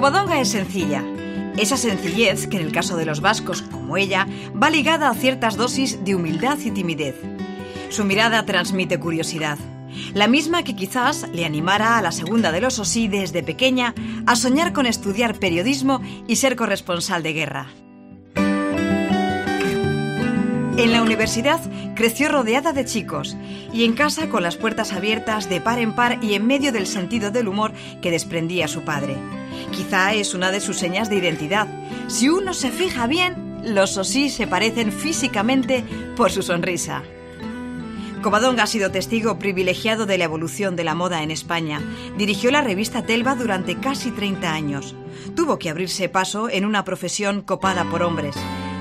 Covadonga es sencilla. Esa sencillez que en el caso de los vascos, como ella, va ligada a ciertas dosis de humildad y timidez. Su mirada transmite curiosidad, la misma que quizás le animara a la segunda de los Osí desde pequeña a soñar con estudiar periodismo y ser corresponsal de guerra. En la universidad creció rodeada de chicos y en casa con las puertas abiertas de par en par y en medio del sentido del humor que desprendía su padre. Quizá es una de sus señas de identidad. Si uno se fija bien, los Osí se parecen físicamente por su sonrisa. Covadonga ha sido testigo privilegiado de la evolución de la moda en España. Dirigió la revista Telva durante casi 30 años. Tuvo que abrirse paso en una profesión copada por hombres.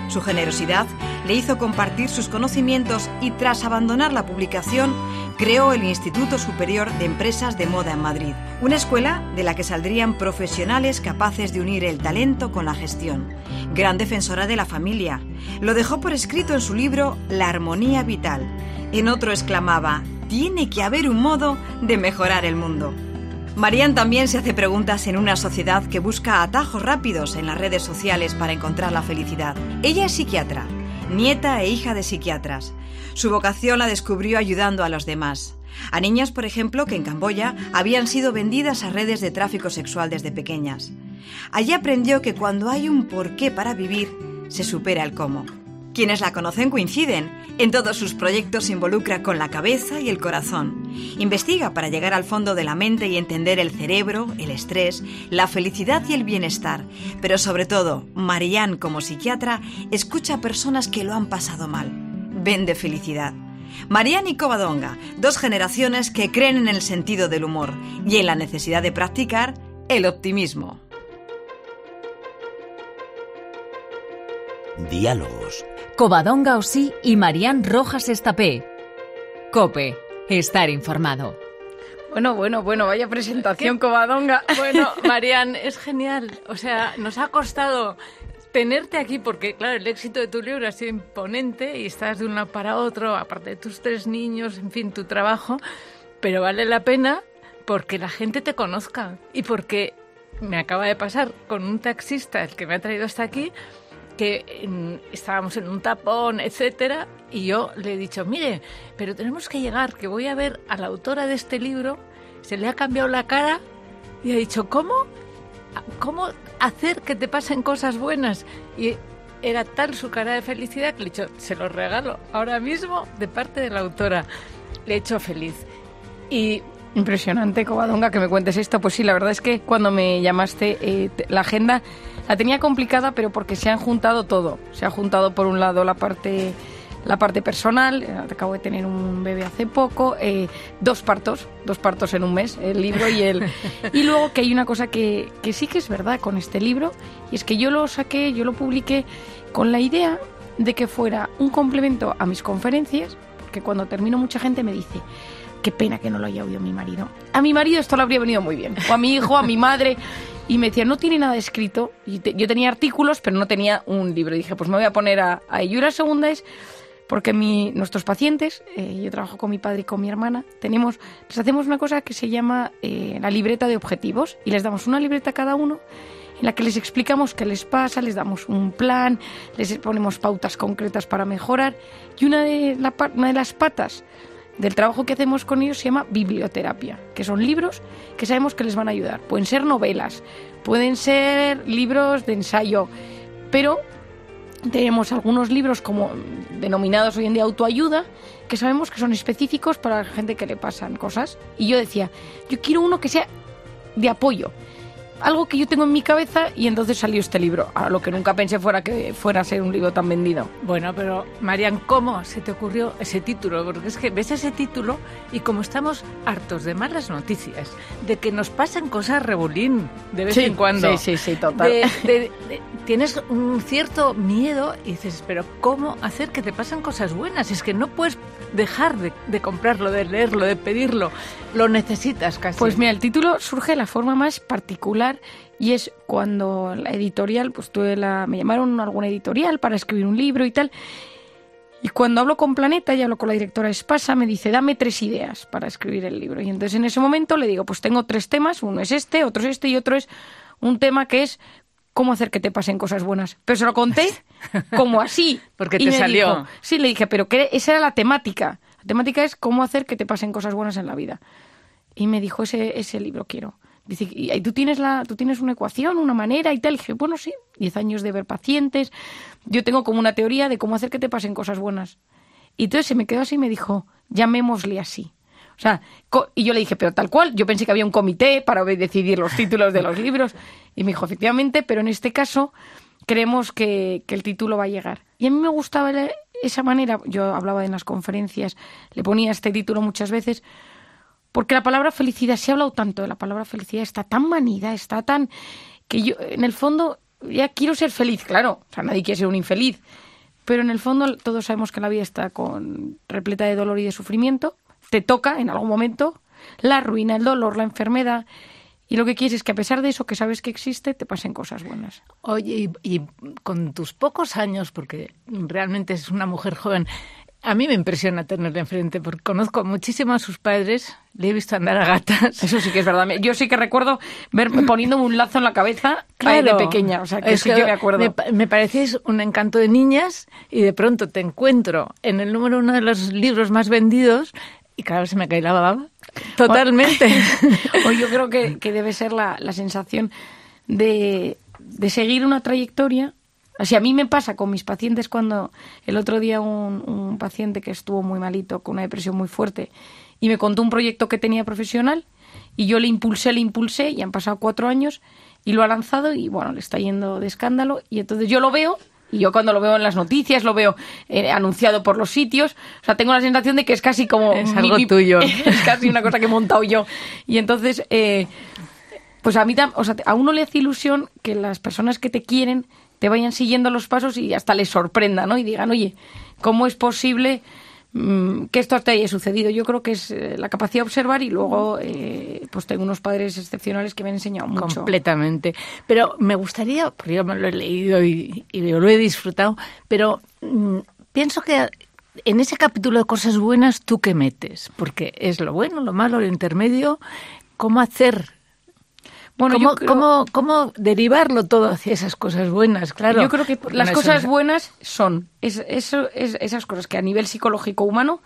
Su generosidad le hizo compartir sus conocimientos y tras abandonar la publicación, creó el Instituto Superior de Empresas de Moda en Madrid, una escuela de la que saldrían profesionales capaces de unir el talento con la gestión. Gran defensora de la familia, lo dejó por escrito en su libro La Armonía Vital. En otro exclamaba, tiene que haber un modo de mejorar el mundo. Marian también se hace preguntas en una sociedad que busca atajos rápidos en las redes sociales para encontrar la felicidad. Ella es psiquiatra, nieta e hija de psiquiatras. Su vocación la descubrió ayudando a los demás. A niñas, por ejemplo, que en Camboya habían sido vendidas a redes de tráfico sexual desde pequeñas. Allí aprendió que cuando hay un porqué para vivir, se supera el cómo. Quienes la conocen coinciden. En todos sus proyectos se involucra con la cabeza y el corazón. Investiga para llegar al fondo de la mente y entender el cerebro, el estrés, la felicidad y el bienestar. Pero sobre todo, Marianne, como psiquiatra, escucha a personas que lo han pasado mal. Vende felicidad. Marianne y Covadonga, dos generaciones que creen en el sentido del humor y en la necesidad de practicar el optimismo. Diálogos. Covadonga Osí y Marián Rojas Estapé. Cope. Estar informado. Bueno, bueno, bueno, vaya presentación, Covadonga. Bueno, Marian, es genial. O sea, nos ha costado tenerte aquí porque, claro, el éxito de tu libro ha sido imponente y estás de un lado para otro, aparte de tus tres niños, en fin, tu trabajo, pero vale la pena porque la gente te conozca y porque me acaba de pasar con un taxista, el que me ha traído hasta aquí, que estábamos en un tapón, etcétera, y yo le he dicho, mire, pero tenemos que llegar, que voy a ver a la autora de este libro, se le ha cambiado la cara y ha dicho, ¿cómo? ¿Cómo hacer que te pasen cosas buenas? Y era tal su cara de felicidad que le he dicho, se lo regalo ahora mismo de parte de la autora. Le he hecho feliz. Y Impresionante, Covadonga, que me cuentes esto. Pues sí, la verdad es que cuando me llamaste, eh, la agenda la tenía complicada, pero porque se han juntado todo. Se ha juntado por un lado la parte la parte personal, eh, acabo de tener un bebé hace poco, eh, dos partos, dos partos en un mes, el libro y el... Y luego que hay una cosa que, que sí que es verdad con este libro, y es que yo lo saqué, yo lo publiqué con la idea de que fuera un complemento a mis conferencias, que cuando termino mucha gente me dice, qué pena que no lo haya oído mi marido. A mi marido esto le habría venido muy bien, o a mi hijo, a mi madre y me decía, no tiene nada escrito. Y yo tenía artículos, pero no tenía un libro. Y dije, pues me voy a poner a, a ello. Y la segunda es porque mi, nuestros pacientes, eh, yo trabajo con mi padre y con mi hermana, tenemos, les hacemos una cosa que se llama eh, la libreta de objetivos y les damos una libreta a cada uno en la que les explicamos qué les pasa, les damos un plan, les ponemos pautas concretas para mejorar y una de, la, una de las patas del trabajo que hacemos con ellos se llama biblioterapia, que son libros que sabemos que les van a ayudar. Pueden ser novelas, pueden ser libros de ensayo, pero tenemos algunos libros como denominados hoy en día autoayuda, que sabemos que son específicos para la gente que le pasan cosas. Y yo decía, yo quiero uno que sea de apoyo, algo que yo tengo en mi cabeza y entonces salió este libro, a lo que nunca pensé fuera que fuera a ser un libro tan vendido. Bueno, pero Marian, ¿cómo se te ocurrió ese título? Porque es que ves ese título y como estamos hartos de malas noticias, de que nos pasen cosas rebolín de vez en cuando. Sí, sí, sí, total. tienes un cierto miedo y dices, pero ¿cómo hacer que te pasen cosas buenas? Es que no puedes dejar de, de comprarlo, de leerlo, de pedirlo. Lo necesitas casi. Pues mira, el título surge de la forma más particular y es cuando la editorial, pues tuve la, me llamaron a alguna editorial para escribir un libro y tal. Y cuando hablo con Planeta y hablo con la directora Espasa, me dice, dame tres ideas para escribir el libro. Y entonces en ese momento le digo, pues tengo tres temas, uno es este, otro es este y otro es un tema que es cómo hacer que te pasen cosas buenas. Pero se lo conté como así. Porque Y te me salió. dijo- sí, le dije, pero que esa era la temática. La temática es cómo hacer que te pasen cosas buenas en la vida. Y me dijo, ese, ese libro quiero. Dice, ¿y tú tienes, la, tú tienes una ecuación, una manera y tal? Y dije, bueno, sí, 10 años de ver pacientes. Yo tengo como una teoría de cómo hacer que te pasen cosas buenas. Y entonces se me quedó así y me dijo, llamémosle así. O sea, y yo le dije, pero tal cual, yo pensé que había un comité para decidir los títulos de los libros. Y me dijo, efectivamente, pero en este caso creemos que, que el título va a llegar. Y a mí me gustaba esa manera, yo hablaba en las conferencias, le ponía este título muchas veces, porque la palabra felicidad, se ha hablado tanto de la palabra felicidad, está tan manida, está tan... que yo, en el fondo, ya quiero ser feliz, claro, o sea, nadie quiere ser un infeliz, pero en el fondo todos sabemos que la vida está con repleta de dolor y de sufrimiento, te toca en algún momento la ruina, el dolor, la enfermedad, y lo que quieres es que a pesar de eso que sabes que existe, te pasen cosas buenas. Oye, y, y con tus pocos años, porque realmente es una mujer joven, a mí me impresiona tenerla enfrente, porque conozco muchísimo a sus padres, le he visto andar a gatas. Eso sí que es verdad. Yo sí que recuerdo verme poniéndome un lazo en la cabeza eh, de pequeña, o sea que Es sí que me acuerdo. Me, me parecéis un encanto de niñas y de pronto te encuentro en el número uno de los libros más vendidos y vez se me cae la baba. Totalmente. o yo creo que, que debe ser la, la sensación de, de seguir una trayectoria. Así a mí me pasa con mis pacientes cuando el otro día un, un paciente que estuvo muy malito, con una depresión muy fuerte, y me contó un proyecto que tenía profesional, y yo le impulsé, le impulsé, y han pasado cuatro años, y lo ha lanzado, y bueno, le está yendo de escándalo, y entonces yo lo veo, y yo cuando lo veo en las noticias, lo veo eh, anunciado por los sitios, o sea, tengo la sensación de que es casi como... Es algo tuyo. Es casi una cosa que he montado yo. Y entonces, eh, pues a mí, o sea, a uno le hace ilusión que las personas que te quieren te vayan siguiendo los pasos y hasta les sorprenda, ¿no? Y digan, oye, ¿cómo es posible mm, que esto te haya sucedido? Yo creo que es eh, la capacidad de observar y luego, eh, pues tengo unos padres excepcionales que me han enseñado mucho. Completamente. Pero me gustaría, porque yo me lo he leído y, y lo he disfrutado, pero mm, pienso que en ese capítulo de cosas buenas, ¿tú qué metes? Porque es lo bueno, lo malo, lo intermedio. ¿Cómo hacer? Bueno, ¿Cómo, yo creo- cómo- cómo derivarlo todo hacia esas cosas buenas? Claro. Yo creo que las cosas buenas son es, eso, es, esas cosas que a nivel psicológico humano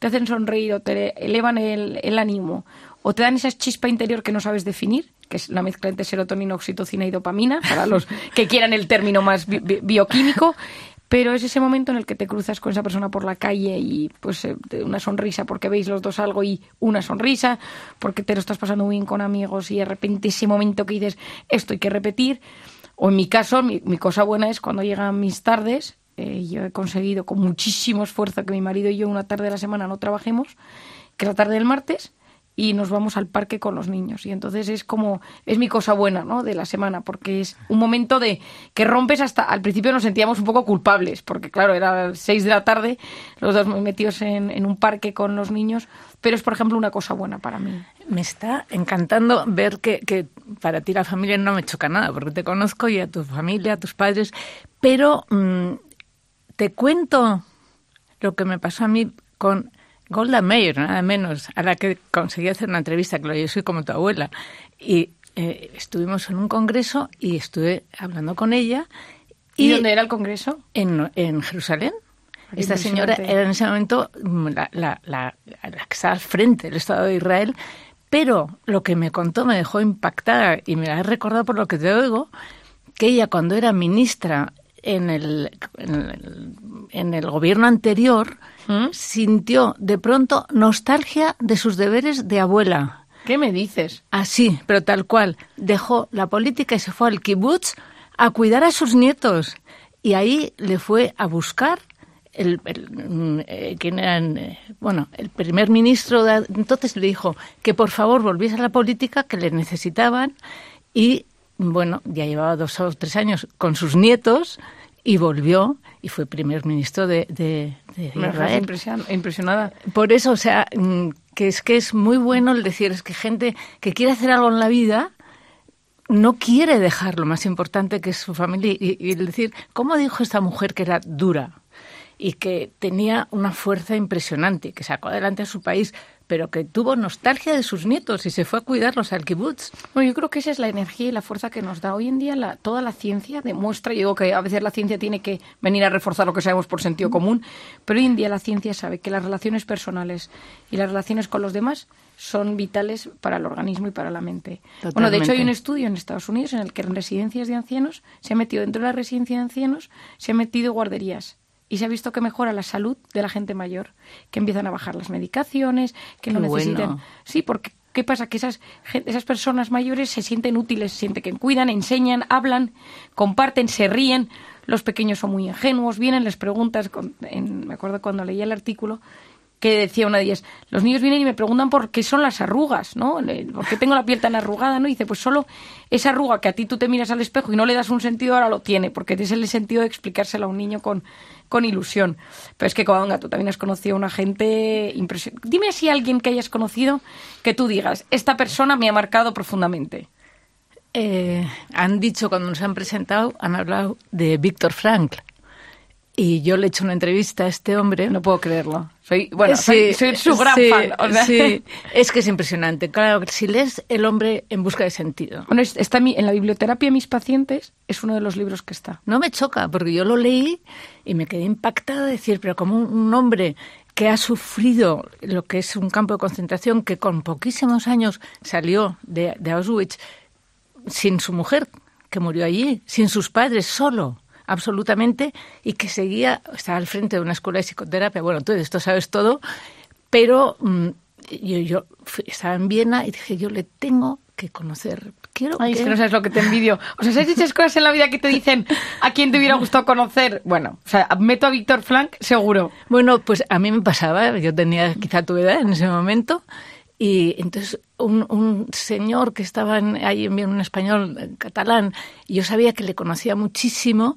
te hacen sonreír o te elevan el, el ánimo o te dan esa chispa interior que no sabes definir, que es la mezcla entre serotonina, oxitocina y dopamina, para los que quieran el término más bi- bi- bioquímico. Pero es ese momento en el que te cruzas con esa persona por la calle y pues eh, una sonrisa porque veis los dos algo y una sonrisa, porque te lo estás pasando bien con amigos y de repente ese momento que dices esto hay que repetir. O en mi caso, mi, cosa buena es cuando llegan mis tardes, eh, yo he conseguido con muchísimo esfuerzo que mi marido y yo una tarde de la semana no trabajemos, que la tarde del martes, y nos vamos al parque con los niños. Y entonces es como, es mi cosa buena, ¿no? De la semana, porque es un momento de que rompes hasta, al principio nos sentíamos un poco culpables, porque claro, era las seis de la tarde, los dos metidos en, en un parque con los niños, pero es, por ejemplo, una cosa buena para mí. Me está encantando ver que, que para ti la familia no me choca nada, porque te conozco y a tu familia, a tus padres, pero mm, te cuento lo que me pasó a mí con Golda Meir, nada menos, a la que conseguí hacer una entrevista, que yo soy como tu abuela, y eh, estuvimos en un congreso y estuve hablando con ella. ¿Y, dónde era el congreso? En, en Jerusalén. Qué Esta señora era en ese momento mm, la, la- la- la que estaba al frente del Estado de Israel, pero lo que me contó me dejó impactada y me la he recordado por lo que te oigo, que ella cuando era ministra en el, en el, en el gobierno anterior ¿Mm? sintió de pronto nostalgia de sus deberes de abuela. ¿Qué me dices? Así, pero tal cual. Dejó la política y se fue al kibutz a cuidar a sus nietos. Y ahí le fue a buscar el, el, mm, eh, eh, bueno, el primer ministro de entonces le dijo que por favor volviese a la política, que le necesitaban y bueno, ya llevaba dos o tres años con sus nietos y volvió y fue primer ministro de, de, de Me Israel. impresionada. Por eso, o sea, mm, que es que es muy bueno el decir, es que gente que quiere hacer algo en la vida no quiere dejar lo más importante que es su familia y, y el decir, ¿cómo dijo esta mujer que era dura? y que tenía una fuerza impresionante, que sacó adelante a su país, pero que tuvo nostalgia de sus nietos y se fue a cuidarlos al kibutz. Bueno, yo creo que esa es la energía y la fuerza que nos da hoy en día la, toda la ciencia demuestra, yo digo que a veces la ciencia tiene que venir a reforzar lo que sabemos por sentido común, pero hoy en día la ciencia sabe que las relaciones personales y las relaciones con los demás son vitales para el organismo y para la mente. Bueno, de hecho hay un estudio en Estados Unidos en el que en residencias de ancianos se ha metido dentro de la residencia de ancianos se ha metido guarderías y se ha visto que mejora la salud de la gente mayor, que empiezan a bajar las medicaciones, que no necesitan. Sí, porque ¿qué pasa? Que esas, esas personas mayores se sienten útiles, se sienten que cuidan, enseñan, hablan, comparten, se ríen. Los pequeños son muy ingenuos, vienen, les preguntas. me acuerdo cuando leía el artículo que decía una de ellas, los niños vienen y me preguntan por qué son las arrugas, ¿no? ¿Por qué tengo la piel tan arrugada, no? Dice, pues solo esa arruga que a ti tú te miras al espejo y no le das un sentido, ahora lo tiene, porque es el sentido de explicárselo a un niño con, con ilusión. Pero es que, Covadonga, tú también has conocido a una gente impresionante. Dime si alguien que hayas conocido que tú digas, esta persona me ha marcado profundamente. Eh, han dicho cuando nos han presentado, han hablado de Víctor Frankl. Y yo le he hecho una entrevista a este hombre. No puedo creerlo. Soy, bueno, soy, su gran fan. Sí, es que es impresionante. Claro, si lees El hombre en busca de sentido. Bueno, está en la biblioterapia de mis pacientes, es uno de los libros que está. No me choca, porque yo lo leí y me quedé impactada de decir, pero como un hombre que ha sufrido lo que es un campo de concentración, que con poquísimos años salió de, de Auschwitz sin su mujer, que murió allí, sin sus padres, solo absolutamente y que seguía, estaba al frente de una escuela de psicoterapia. Bueno, tú de esto sabes todo, pero mm, yo, yo estaba en Viena y dije, yo le tengo que conocer. Quiero Ay, es que no sabes lo que te envidio. O sea, ¿sabes dichas cosas en la vida que te dicen a quién te hubiera gustado conocer? Bueno, o sea, meto a Víctor Frank, seguro. Bueno, pues a mí me pasaba, yo tenía quizá tu edad en ese momento, y entonces un, un señor que estaba en, ahí en un español catalán, yo sabía que le conocía muchísimo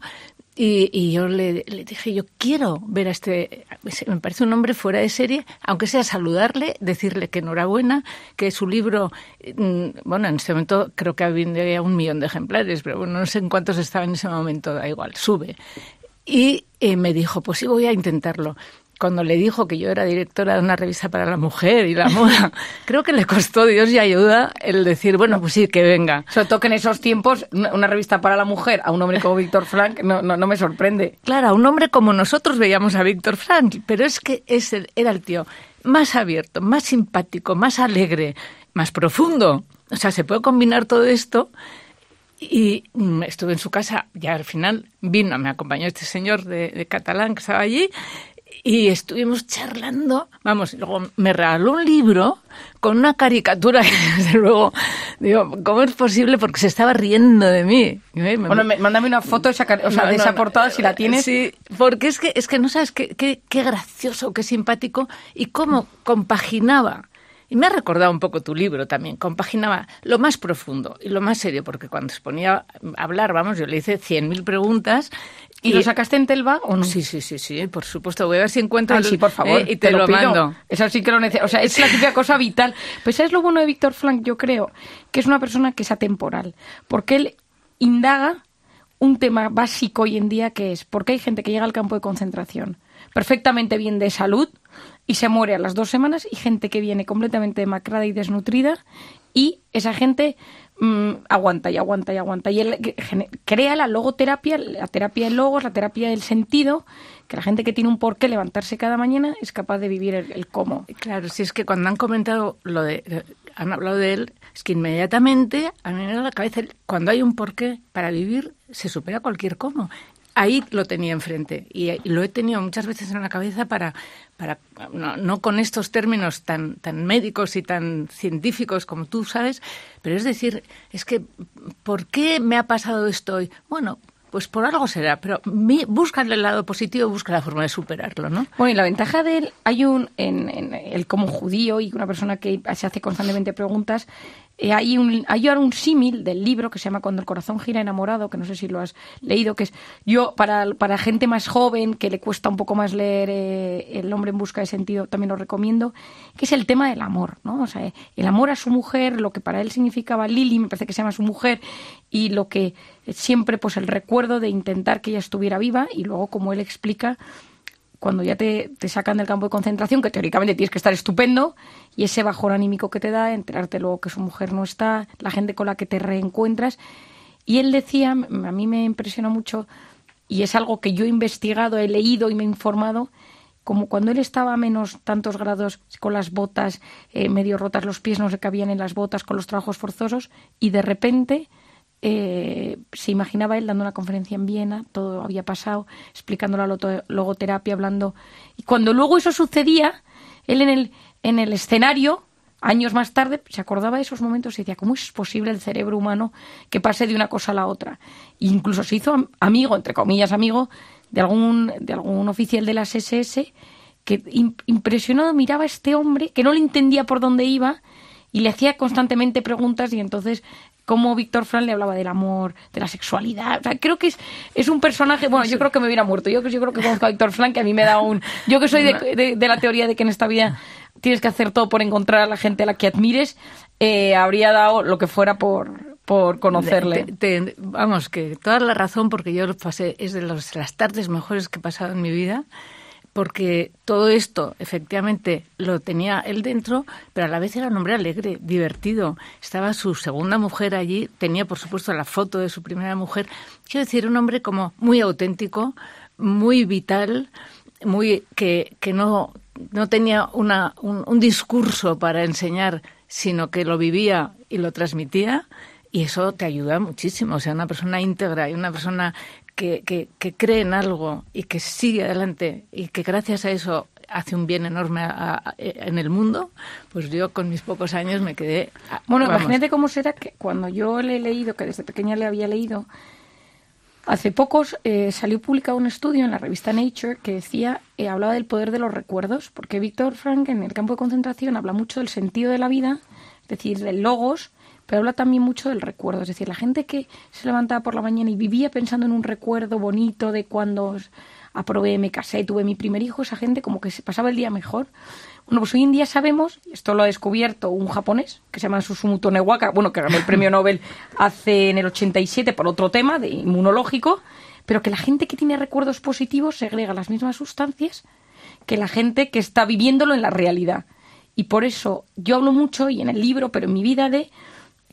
y, y yo le, dije, yo quiero ver a este, me parece un hombre fuera de serie, aunque sea saludarle, decirle que enhorabuena, que su libro, mm, bueno, en ese momento creo que había un millón de ejemplares, pero bueno, no sé en cuántos estaba en ese momento, da igual, sube. Y eh, me dijo, pues sí, voy a intentarlo cuando le dijo que yo era directora de una revista para la mujer y la moda, creo que le costó Dios y ayuda el decir, bueno, pues sí, que venga. Sobre todo que en esos tiempos una revista para la mujer a un hombre como Víctor Frank no, no, me sorprende. Claro, a un hombre como nosotros veíamos a Víctor Frank, pero es que ese era el tío más abierto, más simpático, más alegre, más profundo. O sea, se puede combinar todo esto y mm, estuve en su casa, ya al final vino, me acompañó este señor de, de, Catalán que estaba allí y estuvimos charlando, vamos, luego me regaló un libro con una caricatura que desde luego, digo, ¿cómo es posible? Porque se estaba riendo de mí. Bueno, mándame una foto de esa, o sea, de esa portada si la tienes. Sí, porque es que, es que no sabes qué, qué, qué gracioso, qué simpático y cómo compaginaba y me ha recordado un poco tu libro también. Compaginaba lo más profundo y lo más serio, porque cuando se ponía a hablar, vamos, yo le hice cien mil preguntas. ¿Y, lo sacaste en Telva o no? Sí, sí, sí, sí, por supuesto. Voy a ver si encuentro Ay, sí, por favor, y te, lo, mando. Eso sí que lo necesito. O sea, es la típica cosa vital. Pues es lo bueno de Víctor Frank, yo creo, que es una persona que es atemporal. Porque él indaga un tema básico hoy en día que es, ¿por qué hay gente que llega al campo de concentración perfectamente bien de salud, y se muere a las dos semanas y gente que viene completamente demacrada y desnutrida y esa gente mmm, aguanta y aguanta y aguanta. Y él crea la logoterapia, la terapia de logos, la terapia del sentido, que la gente que tiene un porqué levantarse cada mañana es capaz de vivir el, el cómo. Claro, si es que cuando han comentado lo de, han hablado de él, es que inmediatamente a mí me da la cabeza, cuando hay un porqué para vivir, se supera cualquier cómo ahí lo tenía enfrente y, lo he tenido muchas veces en la cabeza para, para no, con estos términos tan, tan médicos y tan científicos como tú sabes, pero es decir, es que, ¿por qué me ha pasado esto hoy? Bueno, pues por algo será, pero busca el lado positivo, busca la forma de superarlo, ¿no? Bueno, y la ventaja de él, hay un, en, en él como judío y una persona que se hace constantemente preguntas, eh, hay, un, hay ahora un símil del libro que se llama Cuando el corazón gira enamorado, que no sé si lo has leído, que es yo, para, para gente más joven, que le cuesta un poco más leer eh, El hombre en busca de sentido, también lo recomiendo, que es el tema del amor, ¿no? O sea, el amor a su mujer, lo que para él significaba Lili, me parece que se llama su mujer, y lo que siempre, pues el recuerdo de intentar que ella estuviera viva, y luego, como él explica, cuando ya te, te, sacan del campo de concentración, que teóricamente tienes que estar estupendo, y ese bajón anímico que te da, enterarte luego que su mujer no está, la gente con la que te reencuentras. Y él decía, a mí me impresiona mucho, y es algo que yo he investigado, he leído y me he informado, como cuando él estaba a menos tantos grados con las botas eh, medio rotas, los pies no se cabían en las botas con los trabajos forzosos, y de repente eh, se imaginaba él dando una conferencia en Viena, todo había pasado, explicando la logoterapia, hablando. Y cuando luego eso sucedía, él en el, en el escenario, años más tarde, se acordaba de esos momentos y decía, ¿cómo es posible el cerebro humano que pase de una cosa a la otra? E incluso se hizo amigo, entre comillas, amigo, de algún, de algún oficial de las SS que impresionado miraba a este hombre que no le entendía por dónde iba y le hacía constantemente preguntas y entonces cómo Víctor Frank le hablaba del amor, de la sexualidad. O sea, creo que es, es un personaje. Bueno, yo creo que me hubiera muerto. Yo, yo creo que conozco a Víctor Frank, que a mí me da un. Yo que soy de, de, la teoría de que en esta vida tienes que hacer todo por encontrar a la gente a la que admires, eh, habría dado lo que fuera por, por conocerle. vamos, que toda la razón, porque yo pasé, es de las tardes mejores que he pasado en mi vida porque todo esto efectivamente lo tenía él dentro, pero a la vez era un hombre alegre, divertido. Estaba su segunda mujer allí, tenía por supuesto la foto de su primera mujer. Quiero decir, un hombre como muy auténtico, muy vital, muy que, que no, no tenía una, un, un discurso para enseñar, sino que lo vivía y lo transmitía. Y eso te ayuda muchísimo. O sea, una persona íntegra y una persona que, que, cree en algo y que sigue adelante y que gracias a eso hace un bien enorme en el mundo, pues yo con mis pocos años me quedé... Bueno, imagínate cómo será que cuando yo le he leído, que desde pequeña le había leído, hace pocos eh, salió publicado un estudio en la revista Nature que decía, eh, hablaba del poder de los recuerdos, porque Víctor Frank en el campo de concentración habla mucho del sentido de la vida, es decir, del logos, pero habla también mucho del recuerdo, es decir, la gente que se levantaba por la mañana y vivía pensando en un recuerdo bonito de cuando aprobé, me casé, tuve mi primer hijo, esa gente como que se pasaba el día mejor. Bueno, pues hoy en día sabemos, esto lo ha descubierto un japonés que se llama Susumu Tonewaka, bueno, que ganó el premio Nobel hace en el 87 por otro tema de inmunológico, pero que la gente que tiene recuerdos positivos segrega las mismas sustancias que la gente que está viviéndolo en la realidad. Y por eso yo hablo mucho, y en el libro, pero en mi vida, de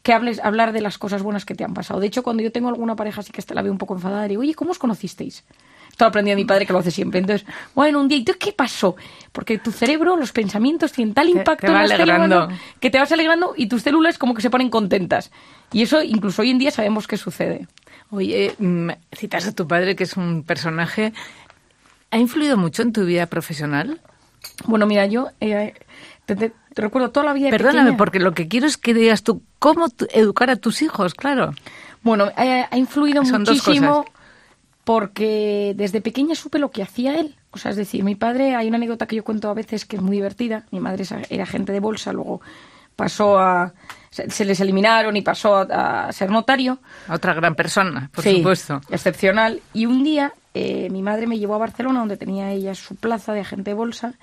que hables, hablar de las cosas buenas que te han pasado. De hecho, cuando yo tengo alguna pareja así que la veo un poco enfadada, digo, oye, ¿cómo os conocisteis? Esto lo aprendí a mi padre que lo hace siempre. Entonces, bueno, un día, ¿y tú qué pasó? Porque tu cerebro, los pensamientos tienen tal impacto en alegrando. que te vas alegrando y tus células como que se ponen contentas. Y eso incluso hoy en día sabemos que sucede. Oye, mm, citas a tu padre, que es un personaje. ¿Ha influido mucho en tu vida profesional? Bueno, mira, yo eh, te, recuerdo toda la vida. Perdóname, porque lo que quiero es que digas tú cómo educar a tus hijos, claro. Bueno, ha, influido muchísimo porque desde pequeña supe lo que hacía él. O sea, es decir, mi padre, hay una anécdota que yo cuento a veces que es muy divertida. Mi madre era agente de bolsa, luego pasó a. Se, les eliminaron y pasó a, ser notario. Otra gran persona, por supuesto. Excepcional. Y un día eh, mi madre me llevó a Barcelona, donde tenía ella su plaza de agente de bolsa.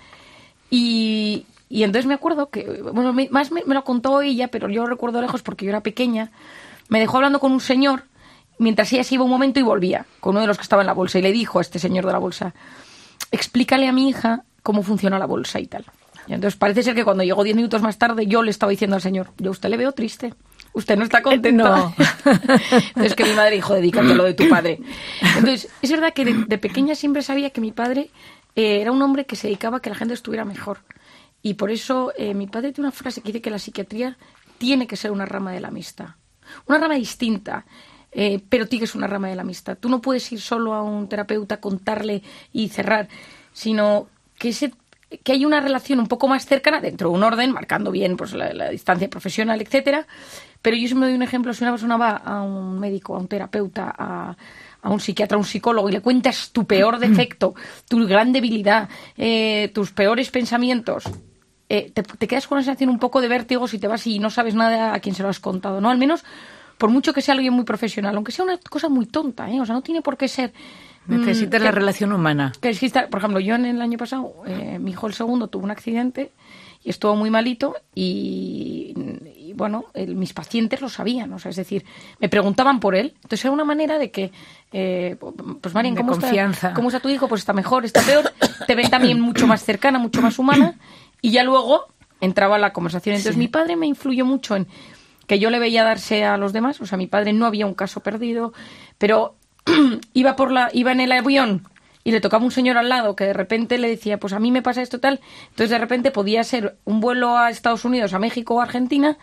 Y, y entonces me acuerdo que, bueno, más me, lo contó ella, pero yo recuerdo lejos porque yo era pequeña. Me dejó hablando con un señor mientras ella se iba un momento y volvía, con uno de los que estaba en la bolsa, y le dijo a este señor de la bolsa, explícale a mi hija cómo funciona la bolsa y tal. Y entonces parece ser que cuando llegó diez minutos más tarde yo le estaba diciendo al señor, yo a usted le veo triste. Usted no está contento. No. entonces que mi madre dijo, dedícate lo de tu padre. Entonces, es verdad que de, pequeña siempre sabía que mi padre eh, era un hombre que se dedicaba a que la gente estuviera mejor. Y por eso eh, mi padre tiene una frase que dice que la psiquiatría tiene que ser una rama de la amistad. Una rama distinta, eh, pero tiene que ser una rama de la amistad. Tú no puedes ir solo a un terapeuta, contarle y cerrar, sino que ese que hay una relación un poco más cercana dentro de un orden, marcando bien pues, la, distancia profesional, etcétera. Pero yo siempre doy un ejemplo, si una persona va a un médico, a un terapeuta, a, un psiquiatra, a un psicólogo y le cuentas tu peor defecto, tu gran debilidad, eh, tus peores pensamientos, eh, te, quedas con una sensación un poco de vértigo si te vas y no sabes nada a quién se lo has contado, ¿no? Al menos, por mucho que sea alguien muy profesional, aunque sea una cosa muy tonta, ¿eh? O sea, no tiene por qué ser... Mm, Necesitas la relación humana. Que por ejemplo, yo en el año pasado, eh, mi hijo el segundo tuvo un accidente y estuvo muy malito y, y bueno, mis pacientes lo sabían, o sea, es decir, me preguntaban por él. Entonces era una manera de que, eh, pues Marian, ¿cómo está, ¿cómo está tu hijo? Pues está mejor, está peor. Te ven también mucho más cercana, mucho más humana. Y ya luego entraba la conversación. Entonces mi padre me influyó mucho en que yo le veía darse a los demás. O sea, mi padre no había un caso perdido, pero iba por la, iba en el avión y le tocaba un señor al lado que de repente le decía, pues a mí me pasa esto tal, entonces de repente podía ser un vuelo a Estados Unidos, a México o a Argentina,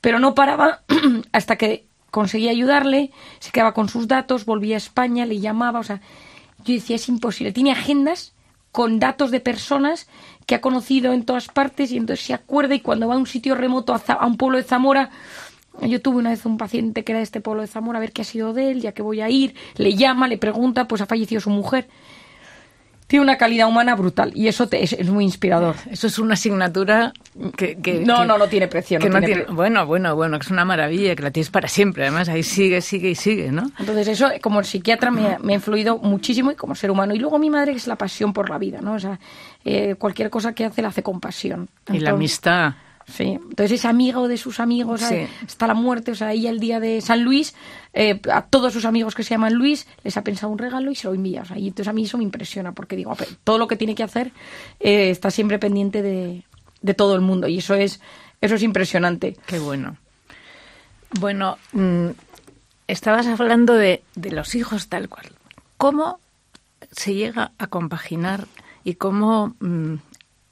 pero no paraba hasta que conseguía ayudarle, se quedaba con sus datos, volvía a España, le llamaba, o sea, yo decía, es imposible, tiene agendas con datos de personas que ha conocido en todas partes y entonces se acuerda y cuando va a un sitio remoto, a, a un pueblo de Zamora, yo tuve una vez un paciente que era de este pueblo de Zamora, a ver qué ha sido de él, ya que voy a ir, le llama, le pregunta, pues ha fallecido su mujer. Tiene una calidad humana brutal y eso te, es, muy inspirador. Eso es una asignatura que... no, no, no tiene precio. No tiene bueno, bueno, bueno, que es una maravilla, que la tienes para siempre. Además, ahí sigue, sigue y sigue, ¿no? Entonces eso, como psiquiatra, me, ha influido muchísimo y como ser humano. Y luego mi madre, que es la pasión por la vida, ¿no? O sea, eh, cualquier cosa que hace la hace con pasión. y la amistad. Sí, entonces es amigo de sus amigos hasta la muerte. O sea, ella el día de San Luis, eh, a todos sus amigos que se llaman Luis, les ha pensado un regalo y se lo envía. O sea, y entonces a mí eso me impresiona porque digo, todo lo que tiene que hacer eh, está siempre pendiente de, de, todo el mundo y eso es, eso es impresionante. Qué bueno. Bueno, mm, estabas hablando de, de los hijos tal cual. ¿Cómo se llega a compaginar y cómo mm,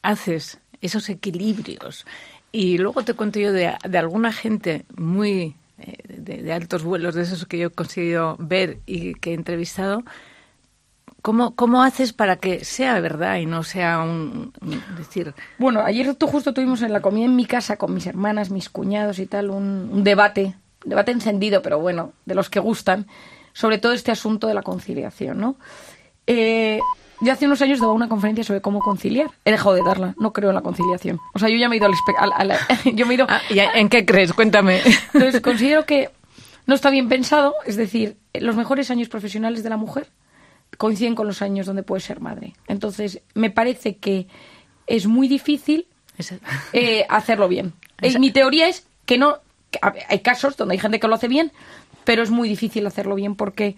haces esos equilibrios y luego te cuento yo de, alguna gente muy eh, de, altos vuelos, de esos que yo he conseguido ver y que he entrevistado. ¿Cómo, ¿Cómo haces para que sea verdad y no sea un, decir... Bueno, ayer tú justo tuvimos en la comida en mi casa con mis hermanas, mis cuñados y tal, un, un debate, debate encendido, pero bueno, de los que gustan, sobre todo este asunto de la conciliación, ¿no? Eh, yo hace unos años daba una conferencia sobre cómo conciliar. He dejado de darla, no creo en la conciliación. O sea, yo ya me he ido al... yo me he ido... Ah, ¿En qué crees? Cuéntame. Entonces, considero que no está bien pensado, es decir, los mejores años profesionales de la mujer coinciden con los años donde puede ser madre. Entonces, me parece que es muy difícil eh, hacerlo bien. Mi teoría es que no... hay casos donde hay gente que lo hace bien, pero es muy difícil hacerlo bien porque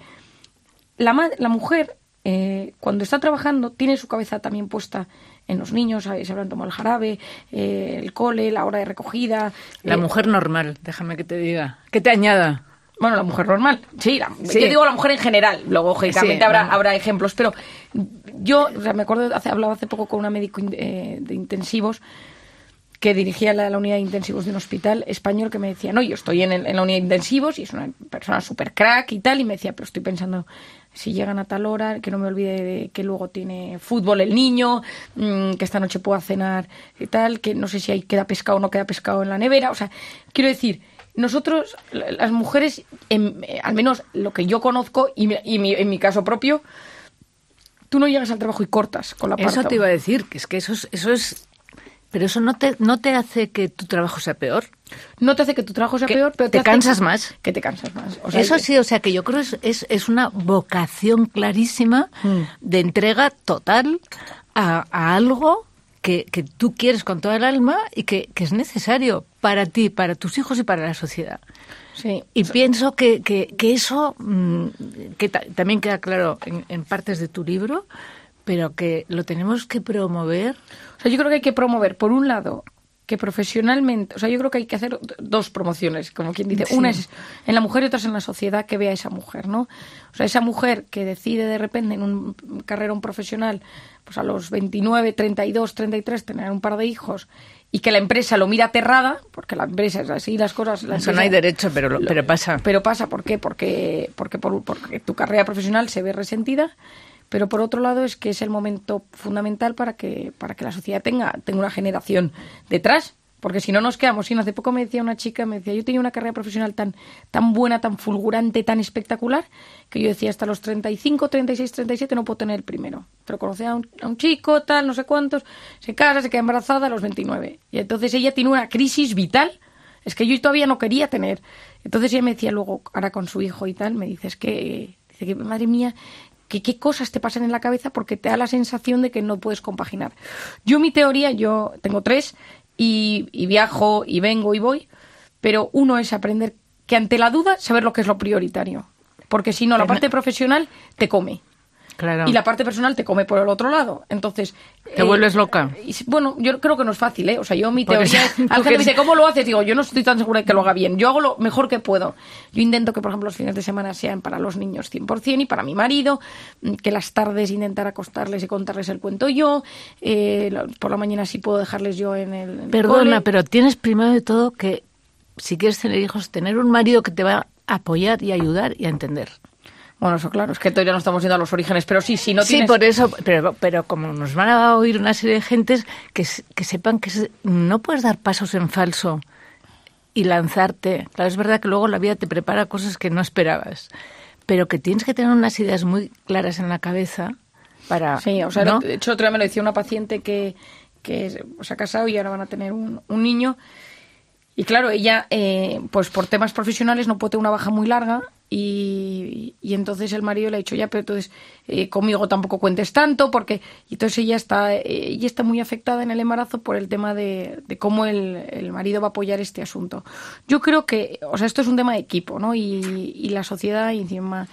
la, la mujer eh, cuando está trabajando tiene su cabeza también puesta en los niños, se habrán tomado el jarabe, eh, el cole, la hora de recogida. La eh, mujer normal, déjame que te diga. Que te añada. Bueno, la mujer normal, sí, yo digo la mujer en general, luego lógicamente habrá, habrá ejemplos, pero yo me acuerdo, hace, hablaba hace poco con una médico de intensivos que dirigía la, unidad de intensivos de un hospital español que me decía, no, yo estoy en, en la unidad de intensivos y es una persona súper crack y tal, y me decía, pero estoy pensando si llegan a tal hora, que no me olvide de que luego tiene fútbol el niño, mm, que esta noche pueda cenar y tal, que no sé si hay queda pescado o no queda pescado en la nevera. O sea, quiero decir, nosotros, las mujeres, eh, al menos lo que yo conozco y, en mi caso propio, tú no llegas al trabajo y cortas con la Eso te iba a decir, que es que eso es, eso es pero eso no te, no te hace que tu trabajo sea peor. No te hace que tu trabajo sea peor, pero te, cansas más. Que te cansas más. eso sí, o sea que yo creo que es, es, una vocación clarísima mm. de entrega total a, algo que, que, tú quieres con toda el alma y que, que, es necesario para ti, para tus hijos y para la sociedad. Sí. Y pienso que, que, eso, mm, que también queda claro en, en partes de tu libro, pero que lo tenemos que promover. O sea, yo creo que hay que promover, por un lado, que profesionalmente, o sea, yo creo que hay que hacer dos promociones, como quien dice. Una es en la mujer y otra es en la sociedad que vea a esa mujer, ¿no? O sea, esa mujer que decide de repente en un carrera un profesional, pues a los 29, 32, 33 tener un par de hijos y que la empresa lo mira aterrada, porque la empresa es así, las cosas... Eso no hay derecho, pero, pero pasa. Pero pasa, ¿por qué? Porque, porque, porque tu carrera profesional se ve resentida pero por otro lado es que es el momento fundamental para que, para que la sociedad tenga, tenga una generación detrás, porque si no nos quedamos sin. Hace poco me decía una chica, me decía, yo tenía una carrera profesional tan, tan buena, tan fulgurante, tan espectacular, que yo decía, hasta los 35, 36, 37 no puedo tener el primero. Pero conocí a un, a un chico, tal, no sé cuántos, se casa, se queda embarazada a los 29. Y entonces ella tiene una crisis vital, es que yo todavía no quería tener. Entonces ella me decía luego, ahora con su hijo y tal, me dice, es que, dice que, madre mía, que qué cosas te pasan en la cabeza porque te da la sensación de que no puedes compaginar. Yo mi teoría, yo tengo tres y, viajo y vengo y voy. pero uno es aprender que ante la duda saber lo que es lo prioritario. Porque si no, la parte profesional te come. Claro. Y la parte personal te come por el otro lado. Entonces. Te vuelves loca. y si- bueno, yo creo que no es fácil, ¿eh? O sea, yo mi Por teoría. es- gente me dice, ¿cómo lo haces? Digo, yo no estoy tan segura de que lo haga bien. Yo hago lo mejor que puedo. Yo intento que, por ejemplo, los fines de semana sean para los niños 100% y para mi marido. mm, Que las tardes intentar acostarles y contarles el cuento yo. eh, por la mañana sí puedo dejarles yo en el. en Perdona, pero tienes primero de todo que, si quieres tener hijos, tener un marido que te va a apoyar y ayudar y a entender. Bueno, eso claro, es que todavía no estamos yendo a los orígenes, pero sí, si no sí, tienes... por eso, pero, pero como nos van a oír una serie de gentes que, que sepan que se- no puedes dar pasos en falso y lanzarte. Claro, es verdad que luego la vida te prepara cosas que no esperabas, pero que tienes que tener unas ideas muy claras en la cabeza para... Sí, o sea, ¿no? de hecho, otro día me lo decía una paciente que, que se ha casado y ahora van a tener un, un niño. Y claro, ella, eh, pues por temas profesionales no puede tener una baja muy larga y, y entonces el marido le ha dicho, ya, pero entonces eh, conmigo tampoco cuentes tanto porque... Y entonces ella está, eh, ella está muy afectada en el embarazo por el tema de, de cómo el, el marido va a apoyar este asunto. Yo creo que, o sea, esto es un tema de equipo, ¿no? Y, y la sociedad, y encima,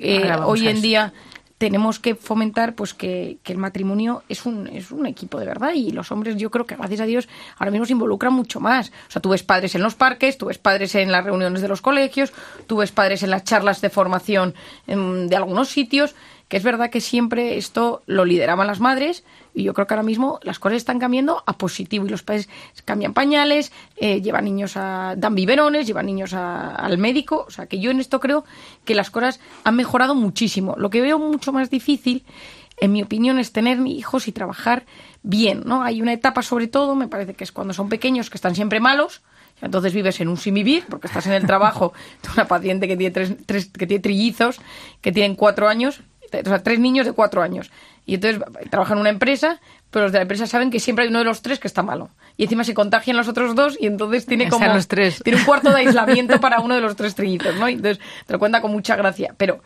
eh, hoy en día tenemos que fomentar pues que, que el matrimonio es un, es un equipo de verdad y los hombres yo creo que gracias a Dios ahora mismo se involucran mucho más. O sea, tú ves padres en los parques, tú ves padres en las reuniones de los colegios, tú ves padres en las charlas de formación em, de algunos sitios, que es verdad que siempre esto lo lideraban las madres y yo creo que ahora mismo las cosas están cambiando a positivo y los padres cambian pañales, eh, llevan niños a, dan biberones, llevan niños a- al médico, o sea que yo en esto creo que las cosas han mejorado muchísimo. Lo que veo mucho más difícil, en mi opinión, es tener hijos y trabajar bien, ¿no? Hay una etapa sobre todo, me parece que es cuando son pequeños, que están siempre malos, entonces vives en un sin vivir, porque estás en el trabajo de una paciente que tiene, tres, tres- que tiene trillizos, que tienen cuatro años, o sea, tres niños de cuatro años. Y entonces trabajan en una empresa, pero los de la empresa saben que siempre hay uno de los tres que está malo. Y encima se contagian los otros dos y entonces tiene como... los tres. Tiene un cuarto de aislamiento para uno de los tres trillizos, ¿no? Y entonces te lo cuenta con mucha gracia. Pero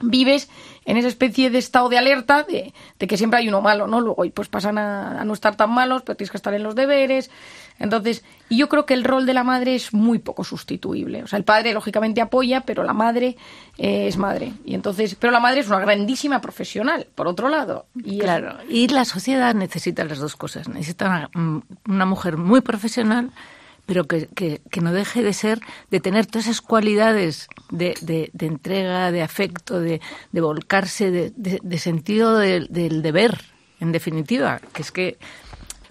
vives en esa especie de estado de alerta de, que siempre hay uno malo, ¿no? Luego pues pasan a, a no estar tan malos, pero tienes que estar en los deberes. Entonces, y yo creo que el rol de la madre es muy poco sustituible. O sea, el padre lógicamente apoya, pero la madre eh, es madre. Y entonces, pero la madre es una grandísima profesional, por otro lado. Y Claro, y la sociedad necesita las dos cosas. Necesita una, mm, una mujer muy profesional, pero que, que- no deje de ser, de tener todas esas cualidades de, de- de entrega, de afecto, de, de volcarse, de sentido del- del deber, en definitiva. Que es que.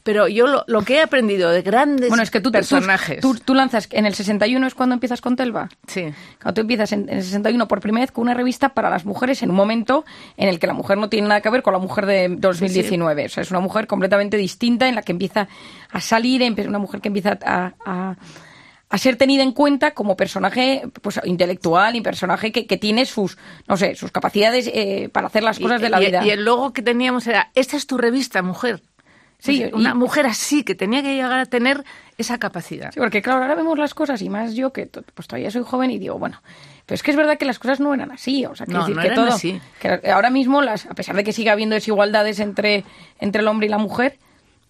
Pero yo lo, lo que he aprendido de grandes Bueno, es que tú, personajes. Tú, tú lanzas, en el 61 es cuando empiezas con Telva. sí. Cuando tú empiezas en, en el 61 por primera vez con una revista para las mujeres en un momento en el que la mujer no tiene nada que ver con la mujer de 2019. O sea, es una mujer completamente distinta en la que empieza a salir, una mujer que empieza a, a- a ser tenida en cuenta como personaje pues intelectual y personaje que, que tiene sus, no sé, sus capacidades eh, para hacer las cosas Y- de la y- vida. Y el logo que teníamos era, esta es tu revista, mujer. Sí, una y- mujer así, que tenía que llegar a tener esa capacidad. Sí, porque claro, ahora vemos las cosas y más yo que pues todavía soy joven y digo, bueno, pero es que es verdad que las cosas no eran así, o sea, No, decir no que eran todo, así. que ahora mismo las, a pesar de que siga habiendo desigualdades entre, entre el hombre y la mujer,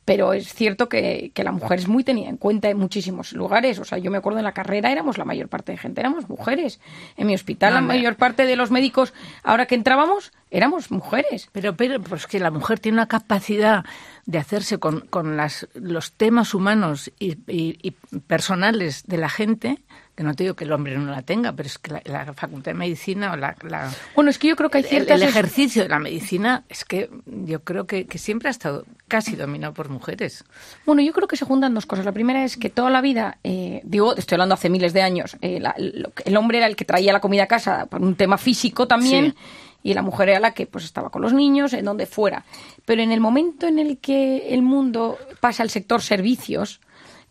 pero es cierto que, que la mujer es muy tenida en cuenta en muchísimos lugares. O sea, yo me acuerdo en la carrera éramos la mayor parte de gente, éramos mujeres. En mi hospital No, la mayor parte de los médicos, ahora que entrábamos, éramos mujeres. Pero, pero pues que la mujer tiene una capacidad de hacerse con, con las, los temas humanos y, y- y personales de la gente, que no te digo que el hombre no la tenga, pero es que la, la facultad de medicina o la, la- Bueno, es que yo creo que hay el, ciertas... el ejercicio de la medicina es que yo creo que, que siempre ha estado casi dominado por mujeres. Bueno, yo creo que se juntan dos cosas. La primera es que toda la vida, eh, digo, estoy hablando hace miles de años, eh, la- lo que- el hombre era el que traía la comida a casa por un tema físico también. Sí. Y la mujer era la que pues estaba con los niños, en donde fuera. Pero en el momento en el que el mundo pasa al sector servicios,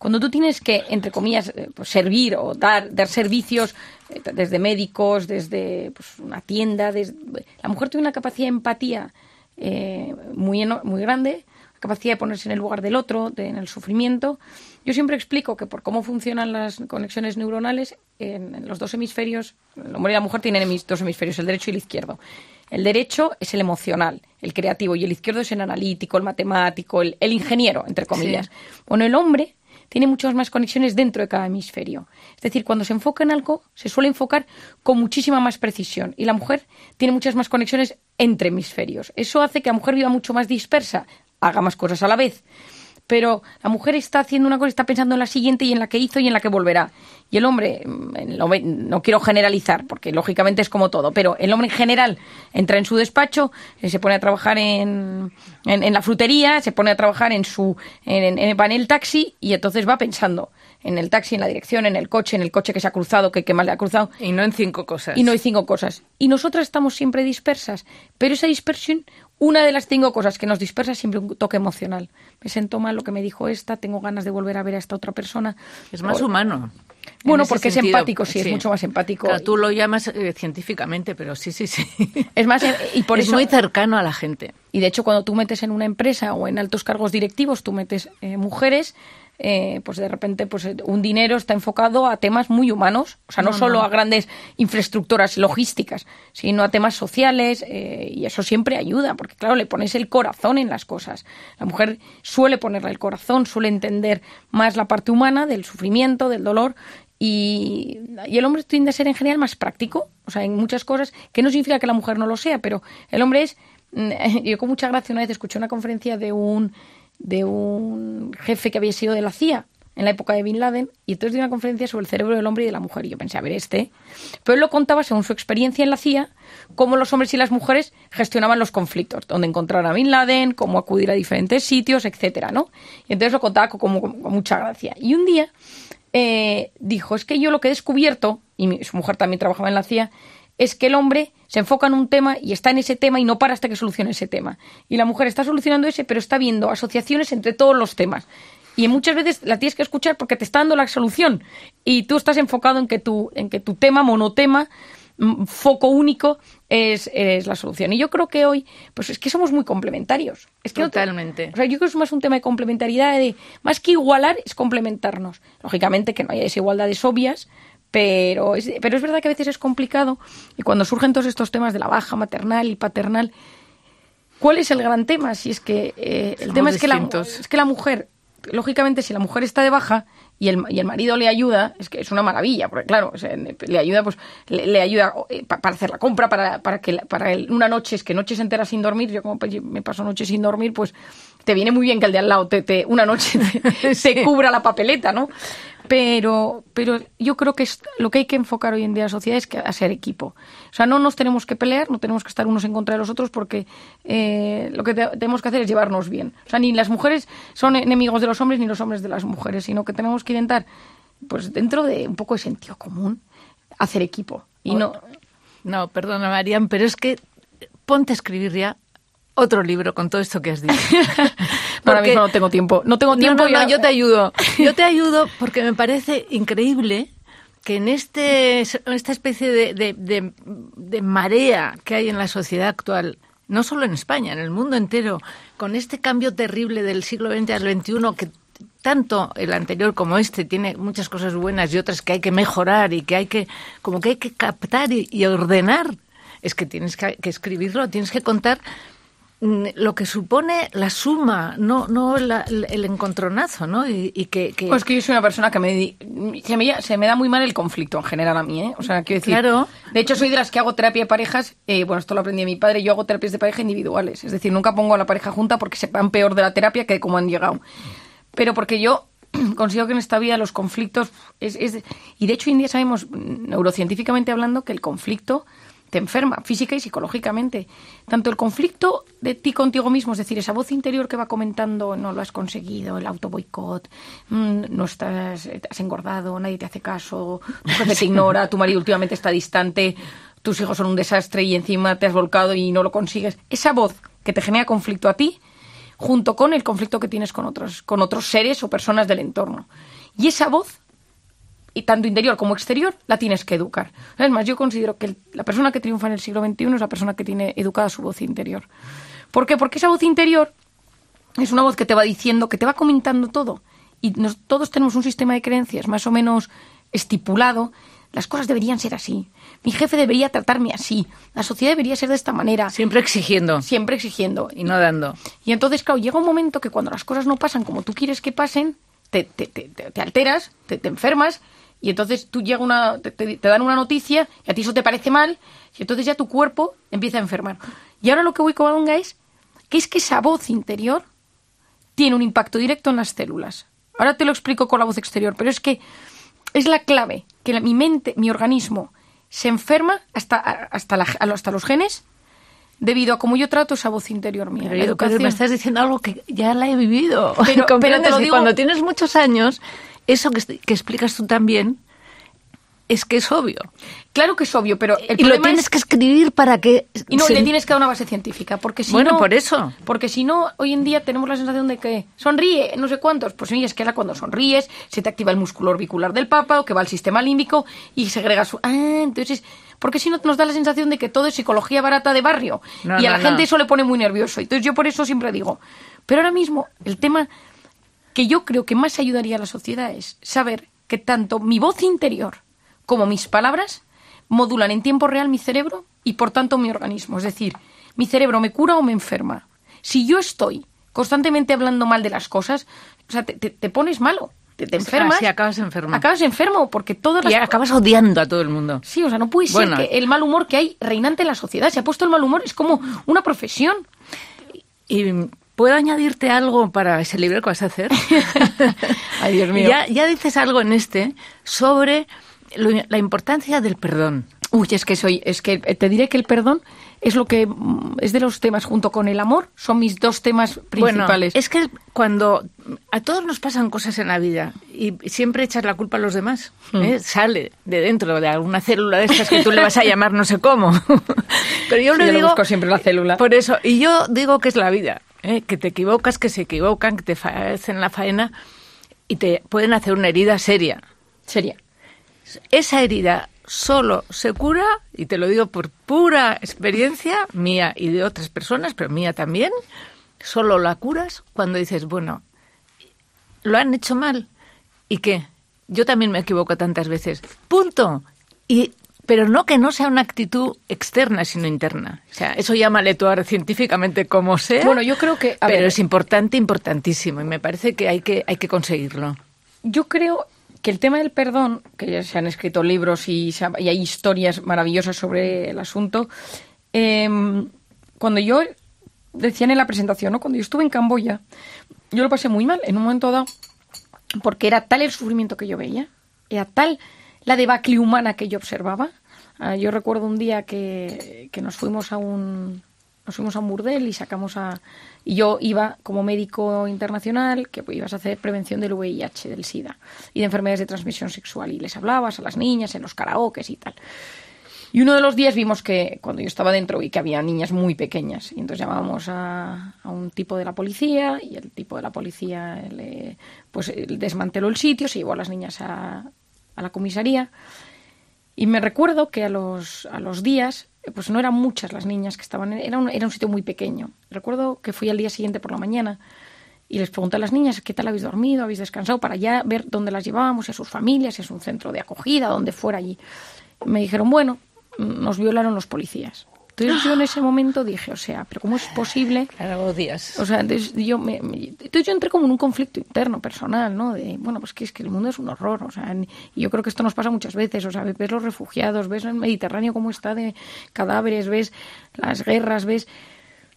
cuando tú tienes que, entre comillas, eh, pues, servir o dar, dar servicios eh, desde médicos, desde pues, una tienda, desde... la mujer tiene una capacidad de empatía eh, muy, muy grande, capacidad de ponerse en el lugar del otro, de- en el sufrimiento. Yo siempre explico que por cómo funcionan las conexiones neuronales, en, en los dos hemisferios, el hombre y la mujer tienen dos hemisferios, el derecho y el izquierdo. El derecho es el emocional, el creativo, y el izquierdo es el analítico, el matemático, el, el ingeniero, entre comillas. Bueno, el hombre tiene muchas más conexiones dentro de cada hemisferio. Es decir, cuando se enfoca en algo, se suele enfocar con muchísima más precisión. Y la mujer tiene muchas más conexiones entre hemisferios. Eso hace que la mujer viva mucho más dispersa, haga más cosas a la vez pero la mujer está haciendo una cosa, está pensando en la siguiente y en la que hizo y en la que volverá. Y el hombre, mm, no quiero generalizar, porque lógicamente es como todo, pero el hombre en general entra en su despacho, eh, se pone a trabajar en, en, la frutería, se pone a trabajar en su en, en, el taxi y entonces va pensando en el taxi, en la dirección, en el coche, en el coche que se ha cruzado, que, que mal le ha cruzado. Y no en cinco cosas. Y no hay cinco cosas. Y nosotras estamos siempre dispersas, pero esa dispersión una de las cinco cosas que nos dispersa es siempre un toque emocional. Me siento mal lo que me dijo esta, tengo ganas de volver a ver a esta otra persona. Es más humano. Bueno, porque es empático, sí, es mucho más empático. tú lo llamas eh, científicamente, pero sí, sí, sí. Es más, eh, y por es muy cercano a la gente. Y de hecho, cuando tú metes en una empresa o en altos cargos directivos, tú metes eh, mujeres, eh, pues de repente pues un dinero está enfocado a temas muy humanos, o sea, no, solo a grandes infraestructuras logísticas, sino a temas sociales eh, y eso siempre ayuda, porque claro, le pones el corazón en las cosas. La mujer suele ponerle el corazón, suele entender más la parte humana del sufrimiento, del dolor y, y, el hombre tiende a ser en general más práctico, o sea, en muchas cosas, que no significa que la mujer no lo sea, pero el hombre es, yo con mucha gracia una vez escuché una conferencia de un de un jefe que había sido de la CIA en la época de Bin Laden, y entonces dio una conferencia sobre el cerebro del hombre y de la mujer. Y yo pensé, a ver, este. Pero él lo contaba según su experiencia en la CIA, cómo los hombres y las mujeres gestionaban los conflictos, dónde encontrar a Bin Laden, cómo acudir a diferentes sitios, etcétera, ¿no? Y entonces lo contaba con, con, mucha gracia. Y un día eh, dijo, es que yo lo que he descubierto, y su mujer también trabajaba en la CIA, es que el hombre se enfoca en un tema y está en ese tema y no para hasta que solucione ese tema. Y la mujer está solucionando ese, pero está viendo asociaciones entre todos los temas. Y muchas veces la tienes que escuchar porque te está dando la solución y tú estás enfocado en que tu, en que tu tema, monotema, mm, foco único es, la solución. Y yo creo que hoy, pues es que somos muy complementarios. Es que Totalmente. o sea, yo creo que es más un tema de complementariedad, de más que igualar, es complementarnos. Lógicamente que no haya desigualdades obvias, pero es, pero es verdad que a veces es complicado y cuando surgen todos estos temas de la baja maternal y paternal, ¿cuál es el gran tema? Si es que eh, el tema es que, la, es que la mujer, lógicamente, si la mujer está de baja y el, y el marido le ayuda, es que es una maravilla, porque claro, le ayuda, pues le, ayuda eh, para hacer la compra, para, para que para una noche, es que noches enteras sin dormir, yo como me paso noches sin dormir, pues te viene muy bien que el de al lado te, te una noche se cubra la papeleta, ¿no? Pero, pero yo creo que es, lo que hay que enfocar hoy en día en la sociedad es que a ser equipo. O sea, no nos tenemos que pelear, no tenemos que estar unos en contra de los otros porque eh, lo que tenemos que hacer es llevarnos bien. O sea, ni las mujeres son enemigos de los hombres ni los hombres de las mujeres, sino que tenemos que intentar, pues dentro de un poco de sentido común, hacer equipo. Y no... No, perdona, Marian, pero es que ponte a escribir ya otro libro con todo esto que has dicho. Ahora mismo no tengo tiempo. No tengo tiempo. No, yo te ayudo. Yo te ayudo porque me parece increíble que en este, esta especie de, de, marea que hay en la sociedad actual, no solo en España, en el mundo entero, con este cambio terrible del siglo XX al XXI que tanto el anterior como este tiene muchas cosas buenas y otras que hay que mejorar y que hay que como que hay que captar y, ordenar es que tienes que, escribirlo tienes que contar lo que supone la suma, no, no el encontronazo, ¿no? Y, que, Pues que yo soy una persona que me, se me, se me da muy mal el conflicto en general a mí, ¿eh? O sea, quiero decir... Claro. De hecho, soy de las que hago terapia de parejas, eh, bueno, esto lo aprendí de mi padre, yo hago terapias de pareja individuales, es decir, nunca pongo a la pareja junta porque se van peor de la terapia que de cómo han llegado. Pero porque yo consigo que en esta vida los conflictos... Es, es, y de hecho, hoy en día sabemos, neurocientíficamente hablando, que el conflicto te enferma física y psicológicamente. Tanto el conflicto de ti contigo mismo, es decir, esa voz interior que va comentando no lo has conseguido, el auto boicot, mm, no estás, has engordado, nadie te hace caso, tu jefe te ignora, tu marido últimamente está distante, tus hijos son un desastre y encima te has volcado y no lo consigues. Esa voz que te genera conflicto a ti, junto con el conflicto que tienes con otros, con otros seres o personas del entorno. Y esa voz y tanto interior como exterior, la tienes que educar. Es más, yo considero que la persona que triunfa en el siglo XXI es la persona que tiene educada su voz interior. ¿Por qué? Porque esa voz interior es una voz que te va diciendo, que te va comentando todo. Y todos tenemos un sistema de creencias más o menos estipulado. Las cosas deberían ser así. Mi jefe debería tratarme así. La sociedad debería ser de esta manera. Siempre exigiendo. Siempre exigiendo. Y no dando. Y entonces, claro, llega un momento que cuando las cosas no pasan como tú quieres que pasen, te, te, te, te alteras, te, te enfermas y entonces tú llega una, te, dan una noticia y a ti eso te parece mal y entonces ya tu cuerpo empieza a enfermar. Y ahora lo que voy Covadonga es que es que esa voz interior tiene un impacto directo en las células. Ahora te lo explico con la voz exterior, pero es que es la clave, que la- mi mente, mi organismo se enferma hasta, hasta, la- hasta los genes debido a cómo yo trato esa voz interior mía. Pero la educación. me estás diciendo algo que ya la he vivido. Pero- pero te lo digo- cuando tienes muchos años, eso que, que explicas tú también es que es obvio. Claro que es obvio, pero el y lo tienes es que escribir para que... Y no, se- le tienes que dar una base científica, porque si Bueno, no... por eso. Porque si no, hoy en día tenemos la sensación de que sonríe, no sé cuántos. Pues sí, es que ahora cuando sonríes se te activa el músculo orbicular del papa o que va al sistema límbico y segrega su... Ah, entonces... Porque si no nos da la sensación de que todo es psicología barata de barrio. No, y a no, la gente eso le pone muy nervioso. Entonces yo por eso siempre digo... Pero ahora mismo el tema que yo creo que más ayudaría a la sociedad es saber que tanto mi voz interior como mis palabras modulan en tiempo real mi cerebro y por tanto mi organismo. Es decir, mi cerebro me cura o me enferma. Si yo estoy constantemente hablando mal de las cosas, o sea, te, te- te pones malo, te, enfermas. sí, acabas enfermo. Acabas enfermo porque todas Y las acabas odiando a todo el mundo. Sí, o sea, no puede Bueno. ser que el mal humor que hay reinante en la sociedad. Se ha puesto el mal humor, es como una profesión. ¿Y puedo añadirte algo para ese libro que vas a hacer? Ay, Dios mío. Ya, ya dices algo en este sobre lo- la importancia del perdón. Uy, es que soy, es que te diré que el perdón es lo que es de los temas junto con el amor, son mis dos temas principales. Bueno, es que cuando a todos nos pasan cosas en la vida y siempre echas la culpa a los demás, ¿eh? sale de dentro de alguna célula de estas que tú le vas a llamar no sé cómo. Pero yo Sí, le yo le digo busco siempre la célula. Por eso, y yo digo que es la vida, ¿eh? que te equivocas, que se equivocan, que te hacen la faena y te pueden hacer una herida seria. Sería. Esa herida solo se cura, y te lo digo por pura experiencia mía y de otras personas, pero mía también, solo la curas cuando dices, bueno, lo han hecho mal. ¿Y qué? Yo también me equivoco tantas veces. Punto. Y pero no que no sea una actitud externa, sino interna. O sea, eso llámale tú ahora científicamente como sea. Bueno, yo creo que, pero ver. es importante, importantísimo. Y me parece que hay que, hay que conseguirlo. Yo creo que el tema del perdón, que ya se han escrito libros y, se ha- y hay historias maravillosas sobre el asunto, em, cuando yo decían en la presentación, ¿no? cuando yo estuve en Camboya, yo lo pasé muy mal en un momento dado, porque era tal el sufrimiento que yo veía, era tal la debacle humana que yo observaba. Ah, yo recuerdo un día que, que nos fuimos a un nos fuimos a un burdel y sacamos a y yo iba como médico internacional que pues, ibas a hacer prevención del VIH, del SIDA y de enfermedades de transmisión sexual y les hablabas a las niñas en los karaokes y tal. Y uno de los días vimos que, cuando yo estaba dentro, vi que había niñas muy pequeñas. Y entonces llamábamos a, a un tipo de la policía y el tipo de la policía le, pues, desmanteló el sitio, se llevó a las niñas a, a la comisaría. Y me recuerdo que a los, a los días, pues no eran muchas las niñas que estaban, era un, era un sitio muy pequeño. Recuerdo que fui al día siguiente por la mañana y les pregunté a las niñas qué tal habéis dormido, habéis descansado, para ya ver dónde las llevábamos, si a sus familias, si es un centro de acogida, donde fuera allí. Me dijeron, bueno, nos violaron los policías. Entonces yo en ese momento dije, o sea, pero ¿cómo es posible? Claro, odias. O sea, entonces yo, me, me- entonces yo entré como en un conflicto interno, personal, ¿no? De, bueno, pues que es que el mundo es un horror, o sea, y yo creo que esto nos pasa muchas veces, o sea, ves los refugiados, ves el Mediterráneo cómo está de cadáveres, ves las guerras, ves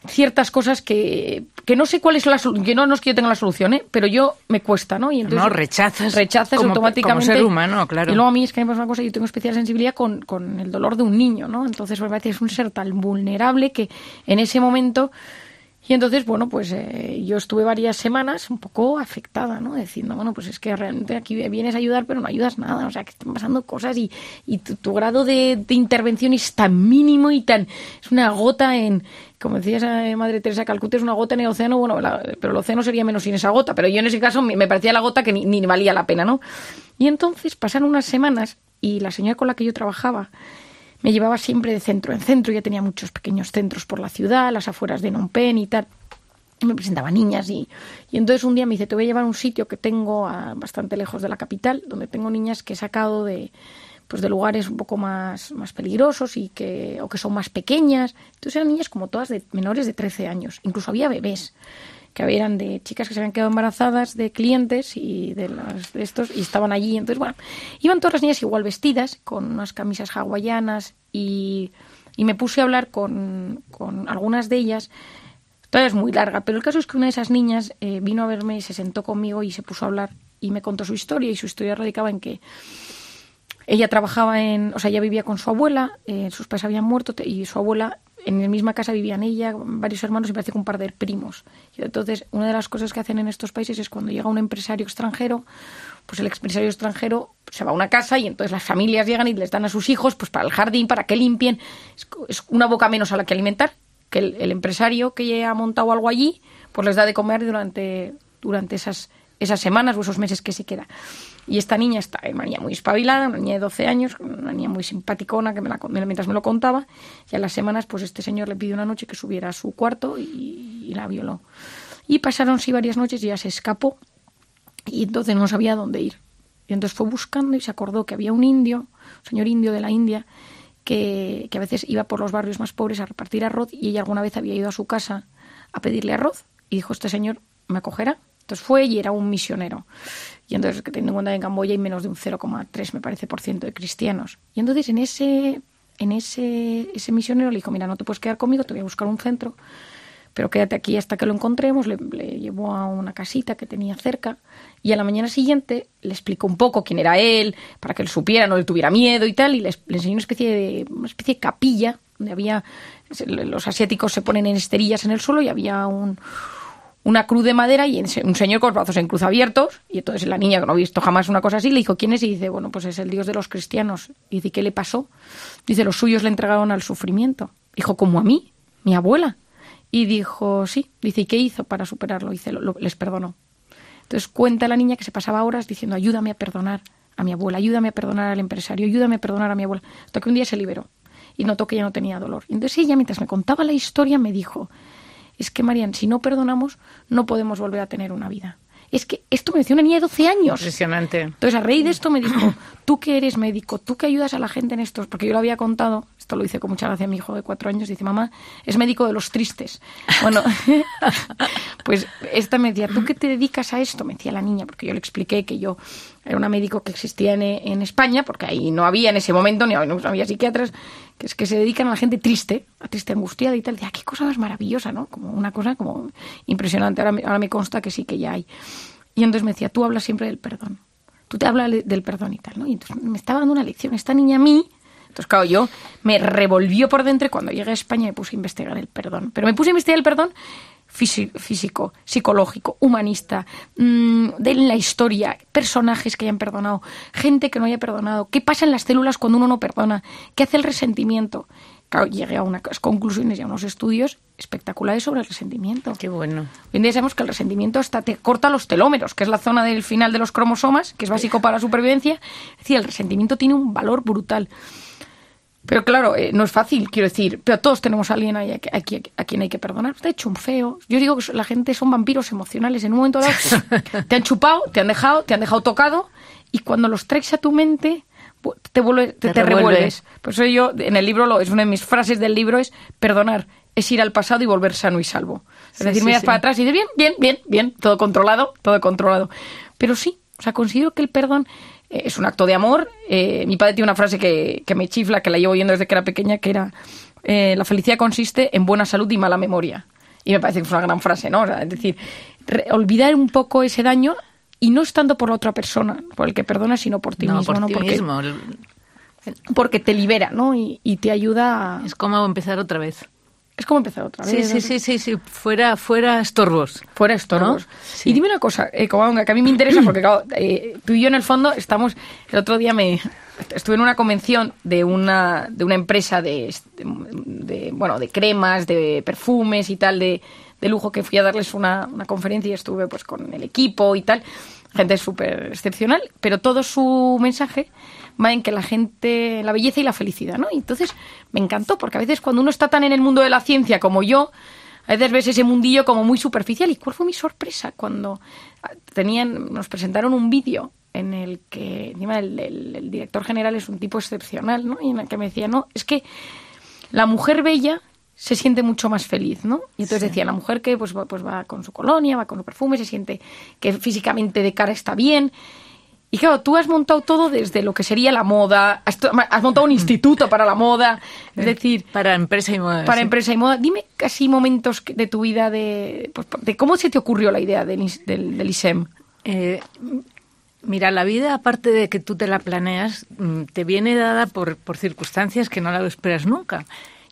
ciertas cosas que, que no sé cuál es la solución, que no, no es que yo tenga la solución, ¿eh? pero yo me cuesta, ¿no? Y entonces No, rechazas rechazas como- automáticamente. como ser humano, claro. Y luego a mí es que me pasa una cosa, yo tengo especial sensibilidad con, con el dolor de un niño, ¿no? Entonces me parece que es un ser tan vulnerable que en ese momento... Y entonces, bueno, pues eh, yo estuve varias semanas un poco afectada, ¿no? Diciendo, bueno, pues es que realmente aquí vienes a ayudar, pero no ayudas nada. O sea, que están pasando cosas y, y tu, grado de, intervención es tan mínimo y tan... Es una gota en... Como decía esa Madre Teresa Calcuta, es una gota en el océano, bueno, pero el océano sería menos sin esa gota. Pero yo en ese caso me, me parecía la gota que ni, ni valía la pena, ¿no? Y entonces pasaron unas semanas y la señora con la que yo trabajaba me llevaba siempre de centro en centro, ya tenía muchos pequeños centros por la ciudad, las afueras de Phnom Penh y tal. Me presentaba niñas y, y entonces un día me dice, te voy a llevar a un sitio que tengo bastante lejos de la capital, donde tengo niñas que he sacado de pues de lugares un poco más, más peligrosos y que, o que son más pequeñas. Entonces eran niñas como todas de menores de 13 años, incluso había bebés que eran de chicas que se habían quedado embarazadas de clientes y de, las, de estos y estaban allí. Entonces, bueno, iban todas las niñas igual vestidas, con unas camisas hawaianas y, y me puse a hablar con, con algunas de ellas. Todavía es muy larga, pero el caso es que una de esas niñas eh, vino a verme y se sentó conmigo y se puso a hablar y me contó su historia y su historia radicaba en que ella trabajaba en, o sea, ella vivía con su abuela, eh, sus padres habían muerto y su abuela en la misma casa vivían ella, varios hermanos y parece que un par de primos. Y entonces, una de las cosas que hacen en estos países es cuando llega un empresario extranjero, pues el empresario extranjero se va a una casa y entonces las familias llegan y les dan a sus hijos pues para el jardín, para que limpien. Es, una boca menos a la que alimentar, que el, el empresario que ha montado algo allí, pues les da de comer durante, durante esas esas semanas o esos meses que se queda. Y esta niña está, una niña muy espabilada, una niña de 12 años, una niña muy simpaticona que la, mientras me lo contaba. Y a las semanas, pues este señor le pidió una noche que subiera a su cuarto y, la violó. Y pasaron sí varias noches y ya se escapó. Y entonces no sabía dónde ir. Y entonces fue buscando y se acordó que había un indio, un señor indio de la India, que, que a veces iba por los barrios más pobres a repartir arroz y ella alguna vez había ido a su casa a pedirle arroz. Y dijo, este señor me acogerá entonces fue y era un misionero. Y entonces, teniendo en cuenta que en Camboya hay menos de un 0,3, me parece, por ciento de cristianos. Y entonces en ese, en ese, ese misionero le dijo, mira, no te puedes quedar conmigo, te voy a buscar un centro, pero quédate aquí hasta que lo encontremos. Le, llevó a una casita que tenía cerca y a la mañana siguiente le explicó un poco quién era él, para que él supiera, no le tuviera miedo y tal, y le, enseñó una especie, de, una especie capilla donde había, los asiáticos se ponen en esterillas en el suelo y había un una cruz de madera y un señor con los brazos en cruz abiertos. Y entonces la niña, que no ha visto jamás una cosa así, le dijo, ¿quién es? Y dice, bueno, pues es el Dios de los cristianos. Y dice, ¿qué le pasó? Dice, los suyos le entregaron al sufrimiento. Dijo, ¿como a mí? Mi abuela. Y dijo, sí. Dice, ¿y qué hizo para superarlo? Dice, les perdonó. Entonces cuenta la niña que se pasaba horas diciendo, ayúdame a perdonar a mi abuela, ayúdame a perdonar al empresario, ayúdame a perdonar a mi abuela. Hasta que un día se liberó y notó que ya no tenía dolor. Entonces ella, mientras me contaba la historia, me dijo, es que, Marian, si no perdonamos, no podemos volver a tener una vida. Es que esto me decía una niña de 12 años. Impresionante. Entonces, a raíz de esto me dijo, tú que eres médico, tú que ayudas a la gente en estos, porque yo lo había contado, esto lo hice con mucha gracia mi hijo de cuatro años, dice, mamá, es médico de los tristes. Bueno, pues esta me decía, ¿tú qué te dedicas a esto? Me decía la niña, porque yo le expliqué que yo era una médico que existía en, en España, porque ahí no había en ese momento, ni no había psiquiatras, que es que se dedican a la gente triste, a triste angustiada y tal. Decía, qué cosa más maravillosa, ¿no? Como una cosa como impresionante. Ahora, ahora me consta que sí que ya hay. Y entonces me decía, tú hablas siempre del perdón. Tú te hablas del perdón y tal, ¿no? Y entonces me estaba dando una lección. Esta niña a mí, entonces claro, yo me revolvió por dentro y cuando llegué a España me puse a investigar el perdón. Pero me puse a investigar el perdón físico, psicológico, humanista, mmm, de la historia, personajes que hayan perdonado, gente que no haya perdonado, qué pasa en las células cuando uno no perdona, qué hace el resentimiento. Claro, llegué a unas conclusiones y a unos estudios espectaculares sobre el resentimiento. Qué bueno. Hoy en día sabemos que el resentimiento hasta te corta los telómeros, que es la zona del final de los cromosomas, que es básico para la supervivencia. Es decir, el resentimiento tiene un valor brutal. Pero claro, eh, no es fácil, quiero decir, pero todos tenemos a alguien ahí a, a, quien hay que perdonar. Te ha hecho un feo. Yo digo que la gente son vampiros emocionales. En un momento dado te han chupado, te han dejado, te han dejado tocado, y cuando los traes a tu mente, te, vuelve, te, revuelves. Por eso yo, en el libro, lo, es una de mis frases del libro, es perdonar, es ir al pasado y volver sano y salvo. Es decir, miras para atrás y dices, bien, bien, bien, bien, todo controlado, todo controlado. Pero sí, o sea, considero que el perdón es un acto de amor. Eh, mi padre tiene una frase que, que, me chifla, que la llevo oyendo desde que era pequeña, que era, eh, la felicidad consiste en buena salud y mala memoria. Y me parece que es una gran frase, ¿no? es decir, olvidar un poco ese daño y no estando por la otra persona, por el que perdona, sino por ti mismo. Por ¿no? ti porque, mismo. porque te libera, ¿no? Y, y, te ayuda. A... Es como empezar otra vez. Es como empezar otra vez. Sí, sí, sí, sí, sí. Fuera, fuera estorbos. Fuera estorbos. ¿No? Sí. Y dime una cosa, eh, que a mí me interesa, porque claro, eh, tú y yo en el fondo estamos. El otro día me estuve en una convención de una, de una empresa de, de, bueno, de cremas, de perfumes y tal, de de lujo que fui a darles una, una conferencia y estuve pues con el equipo y tal, gente súper excepcional, pero todo su mensaje va en que la gente, la belleza y la felicidad, ¿no? Y entonces me encantó, porque a veces cuando uno está tan en el mundo de la ciencia como yo, a veces ves ese mundillo como muy superficial. ¿Y cuál fue mi sorpresa cuando tenían, nos presentaron un vídeo en el que encima el, el, el, director general es un tipo excepcional, ¿no? Y en el que me decía, no, es que la mujer bella se siente mucho más feliz, ¿no? Y entonces decía, la mujer que pues, va- pues va con su colonia, va con su perfume, se siente que físicamente de cara está bien. Y claro, tú has montado todo desde lo que sería la moda, has, montado un instituto para la moda, es decir, Para empresa y moda. para sí. empresa y moda. Dime casi momentos de tu vida de, pues, de cómo se te ocurrió la idea del, is- del, del ISEM. Eh, mira, la vida, aparte de que tú te la planeas, mm, te viene dada por, por circunstancias que no la esperas nunca.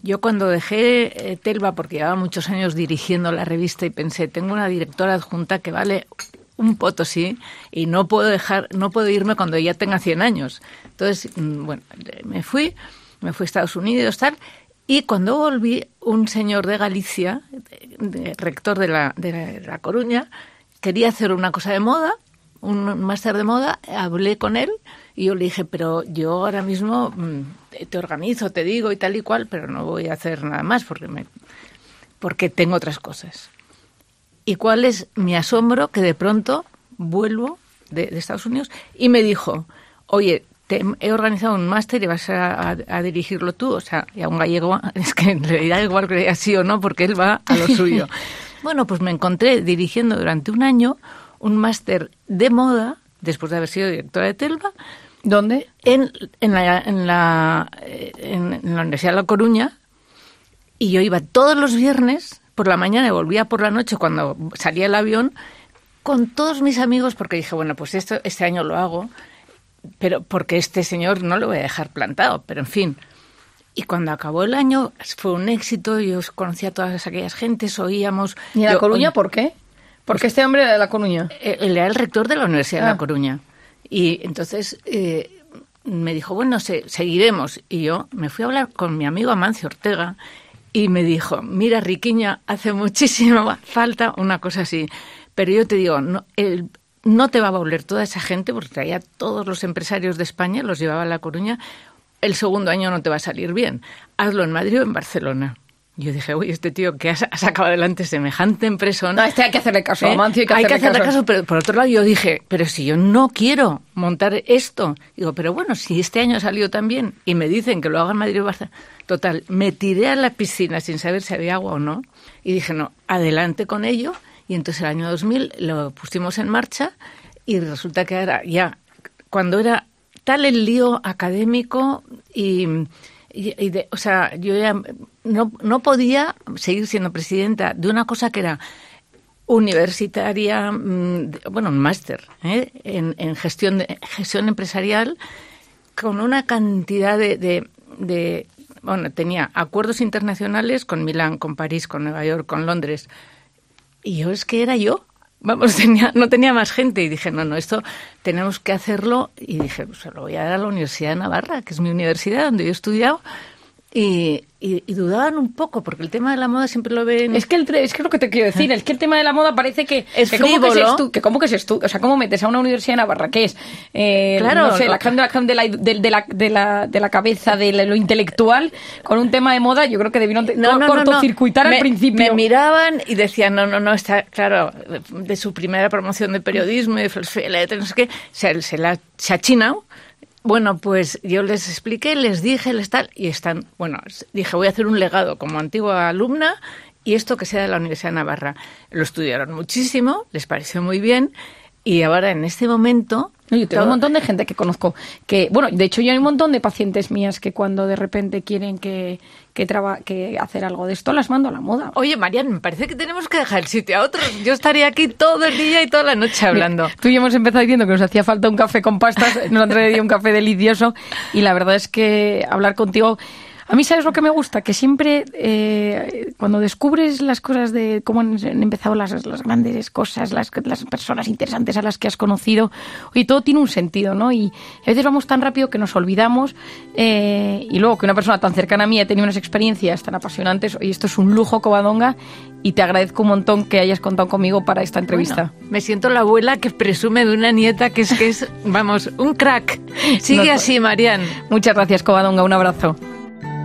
Yo cuando dejé eh, Telva, porque llevaba muchos años dirigiendo la revista y pensé, tengo una directora adjunta que vale un potosí y no puedo dejar, no puedo irme cuando ya tenga 100 años. Entonces, mm, bueno, me fui, me fui a Estados Unidos, tal, y cuando volví, un señor de Galicia, rector de la, de la- Coruña, quería hacer una cosa de moda, un máster de moda, hablé con él y yo le dije, pero yo ahora mismo mm, te organizo, te digo y tal y cual, pero no voy a hacer nada más porque, me, porque tengo otras cosas. ¿Y cuál es mi asombro? Que de pronto vuelvo de, de Estados Unidos y me dijo, oye, te he organizado un máster y vas a, a- a dirigirlo tú. O sea, y a un gallego es que le da igual que diga sí o no porque él va a lo suyo. bueno, pues me encontré dirigiendo durante un año un máster de moda, después de haber sido directora de Telva, ¿Dónde? en, en, la, en, la, eh, en- en la Universidad de La Coruña y yo iba todos los viernes por la mañana y volvía por la noche cuando salía el avión con todos mis amigos porque dije, bueno, pues esto este año lo hago, pero porque este señor no lo voy a dejar plantado, pero en fin. Y cuando acabó el año fue un éxito, yo conocía a todas aquellas gentes, oíamos... ¿Y en La yo- Coruña por qué? Porque este hombre era de La Coruña. eh, Él era el rector de la Universidad de Ah. La Coruña. Y entonces eh, me dijo, bueno, se- seguiremos. Y yo me fui a hablar con mi amigo Amancio Ortega y me dijo, mira, Riquiña, hace muchísima falta una cosa así. Pero yo te digo, no, el- no te va a volver toda esa gente, porque traía todos los empresarios de España, los llevaba a La Coruña. El segundo año no te va a salir bien. Hazlo en Madrid o en Barcelona. Yo dije, oye, este tío que ha, sacado adelante semejante empresa. No, este hay que hacerle caso. ¿Eh? Mancio hay que hacerle, hacerle caso. caso, pero por otro lado yo dije, pero si yo no quiero montar esto, digo, pero bueno, si este año salió tan bien y me dicen que lo haga en Madrid o Barcelona, total, me tiré a la piscina sin saber si había agua o no y dije, no, adelante con ello y entonces el año 2000 lo pusimos en marcha y resulta que era ya, cuando era tal el lío académico y, y- de- o sea, yo ya no, no podía seguir siendo presidenta de una cosa que era universitaria, mm, bueno, un máster ¿eh? en, en gestión, de, gestión empresarial con una cantidad de, de- de- bueno, tenía acuerdos internacionales con Milán, con París, con Nueva York, con Londres. Y yo es que era yo. Vamos, tenía, no tenía más gente. Y dije, no, no, esto tenemos que hacerlo. Y dije, pues se lo voy a dar a la Universidad de Navarra, que es mi universidad donde yo he estudiado. Y, y- y dudaban un poco, porque el tema de la moda siempre lo ven... Es que, el, es que lo que te quiero decir, es que el tema de la moda parece que Es que como frívolo. estu- que como que se estu- o sea, cómo metes a una universidad de Navarra que es, eh, Claro, no sé, la creme de la, de de, la, de la, de la cabeza, de lo intelectual, con un tema de moda, yo creo que debieron te- co- cortocircuitar al principio. Me miraban y decían, no, no, no, está claro, de su primera promoción de periodismo y de filosofía no sé qué, se, se la se ha chinado. Bueno, pues yo les expliqué, les dije, les tal, y están, bueno, dije, voy a hacer un legado como antigua alumna y esto que sea de la Universidad de Navarra. Lo estudiaron muchísimo, les pareció muy bien, y ahora en este momento... Yo tengo un montón de gente que conozco que, bueno, de hecho yo hay un montón de pacientes mías que cuando de repente quieren que, que, traba- que hacer algo de esto, las mando a la moda. Oye, Marian, me parece que tenemos que dejar el sitio a otros. Yo estaría aquí todo el día y toda la noche hablando. Mira, Tú y yo hemos empezado diciendo que nos hacía falta un café con pastas, nos han traído un café delicioso y la verdad es que hablar contigo... A mí, ¿sabes lo que me gusta? Que siempre, eh, cuando descubres las cosas de cómo han, empezado las, las grandes cosas, las, las personas interesantes a las que has conocido, oye, todo tiene un sentido, ¿no? Y a veces vamos tan rápido que nos olvidamos eh, y luego que una persona tan cercana a mí ha tenido unas experiencias tan apasionantes, oye, esto es un lujo, Covadonga, y te agradezco un montón que hayas contado conmigo para esta entrevista. Bueno, me siento la abuela que presume de una nieta que es que es, vamos, un crack. Sigue No, así, Marian. Muchas gracias, Covadonga. Un abrazo.